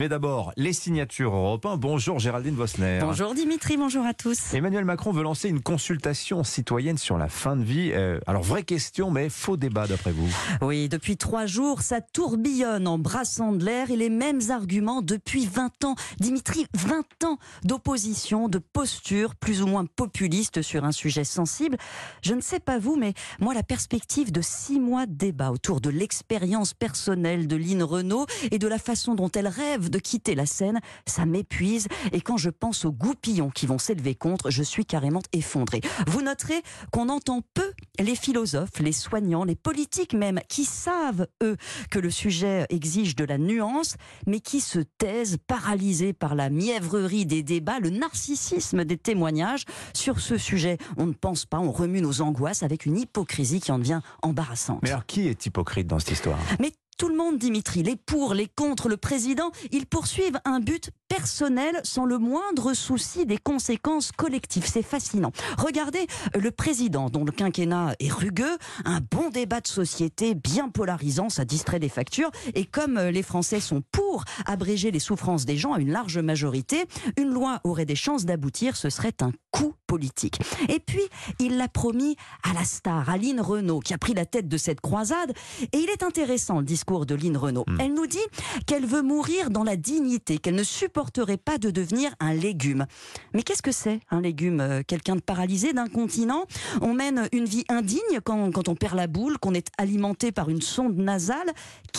Mais d'abord, les signatures européennes. Bonjour Géraldine Vosner. Bonjour Dimitri, bonjour à tous. Emmanuel Macron veut lancer une consultation citoyenne sur la fin de vie. Euh, alors, vraie question, mais faux débat d'après vous. Oui, depuis trois jours, ça tourbillonne en brassant de l'air et les mêmes arguments depuis 20 ans. Dimitri, 20 ans d'opposition, de posture plus ou moins populiste sur un sujet sensible. Je ne sais pas vous, mais moi, la perspective de six mois de débat autour de l'expérience personnelle de Lynn Renault et de la façon dont elle rêve de quitter la scène, ça m'épuise. Et quand je pense aux goupillons qui vont s'élever contre, je suis carrément effondré. Vous noterez qu'on entend peu les philosophes, les soignants, les politiques même, qui savent, eux, que le sujet exige de la nuance, mais qui se taisent, paralysés par la mièvrerie des débats, le narcissisme des témoignages. Sur ce sujet, on ne pense pas, on remue nos angoisses avec une hypocrisie qui en devient embarrassante. Mais alors, qui est hypocrite dans cette histoire? Mais tout le monde, Dimitri, les pour, les contre, le président, ils poursuivent un but personnel sans le moindre souci des conséquences collectives. C'est fascinant. Regardez le président dont le quinquennat est rugueux, un bon débat de société bien polarisant, ça distrait des factures. Et comme les Français sont pour abréger les souffrances des gens à une large majorité, une loi aurait des chances d'aboutir, ce serait un coup politique. Et puis, il l'a promis à la star, Aline Renault, qui a pris la tête de cette croisade. Et il est intéressant le discours de Lynn Renault. Hmm. Elle nous dit qu'elle veut mourir dans la dignité, qu'elle ne supporterait pas de devenir un légume. Mais qu'est-ce que c'est un légume euh, Quelqu'un de paralysé d'un continent? On mène une vie indigne quand on perd la boule, qu'on est alimenté par une sonde nasale.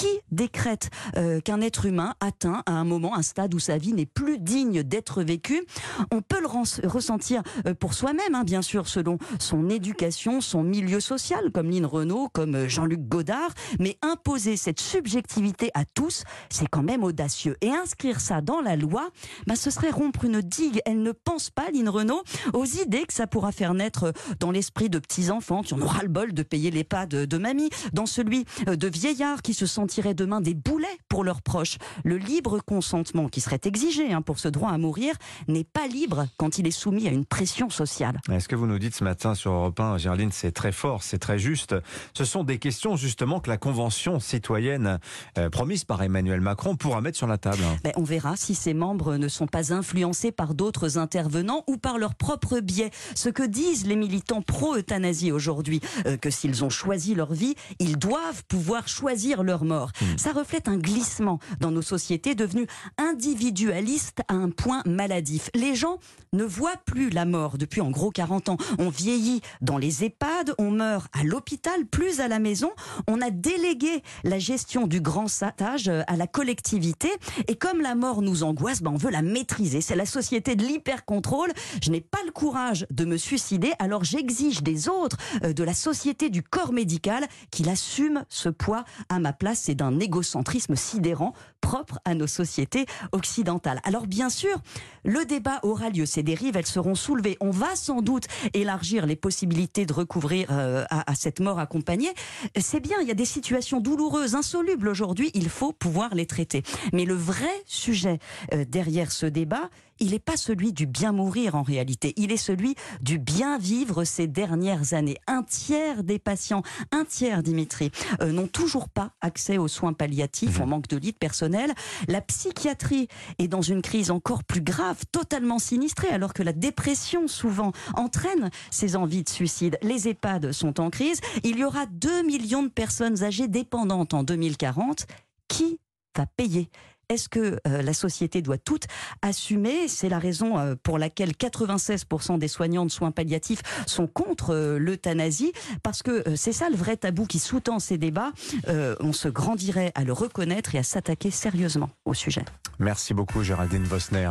Qui décrète euh, qu'un être humain atteint à un moment un stade où sa vie n'est plus digne d'être vécue? On peut le ressentir euh, pour soi-même, hein, bien sûr, selon son éducation, son milieu social, comme Lynn Renault, comme Jean-Luc Godard, mais imposer cette subjectivité à tous, c'est quand même audacieux. Et inscrire ça dans la loi, ben, ce serait rompre une digue. Elle ne pense pas, Lynn Renault, aux idées que ça pourra faire naître dans l'esprit de petits-enfants qui en aura le bol de payer les pas de, mamie, dans celui de vieillards qui se sentiraient demain des boulets pour leurs proches. Le libre consentement qui serait exigé hein, pour ce droit à mourir n'est pas libre quand il est soumis à une pression sociale. Est-ce que vous nous dites ce matin sur Europe 1, Gerline, c'est très fort, c'est très juste. Ce sont des questions justement que la Convention citoyenne euh, promise par Emmanuel Macron pourra mettre sur la table ben, On verra si ses membres ne sont pas influencés par d'autres intervenants ou par leur propre biais. Ce que disent les militants pro-euthanasie aujourd'hui, euh, que s'ils ont choisi leur vie, ils doivent pouvoir choisir leur mort. Hmm. Ça reflète un glissement dans nos sociétés devenues individualistes à un point maladif. Les gens ne voient plus la mort depuis en gros 40 ans. On vieillit dans les EHPAD, on meurt à l'hôpital, plus à la maison. On a délégué la gestion du grand satage euh, à la collectivité. Et comme la mort nous angoisse, ben on veut la maîtriser. C'est la société de l'hyper-contrôle. Je n'ai pas le courage de me suicider, alors j'exige des autres, euh, de la société du corps médical, qu'il assume ce poids à ma place. D'un égocentrisme sidérant propre à nos sociétés occidentales. Alors bien sûr, le débat aura lieu. Ces dérives, elles seront soulevées. On va sans doute élargir les possibilités de recouvrir euh, à, à, cette mort accompagnée. C'est bien, il y a des situations douloureuses, insolubles aujourd'hui, il faut pouvoir les traiter. Mais le vrai sujet euh, derrière ce débat, il n'est pas celui du bien mourir en réalité, il est celui du bien vivre ces dernières années. Un tiers des patients, un tiers Dimitri, euh, n'ont toujours pas accès aux soins palliatifs, on mmh. manque de lits de personnel. La psychiatrie est dans une crise encore plus grave, totalement sinistrée, alors que la dépression souvent entraîne ces envies de suicide. Les EHPAD sont en crise. Il y aura 2 millions de personnes âgées dépendantes en 2040. Qui va payer est-ce que euh, la société doit tout assumer? C'est la raison euh, pour laquelle 96% des soignants de soins palliatifs sont contre euh, l'euthanasie, parce que c'est ça le vrai tabou qui sous-tend ces débats. on se grandirait à le reconnaître et à s'attaquer sérieusement au sujet. Merci beaucoup Géraldine Vosner.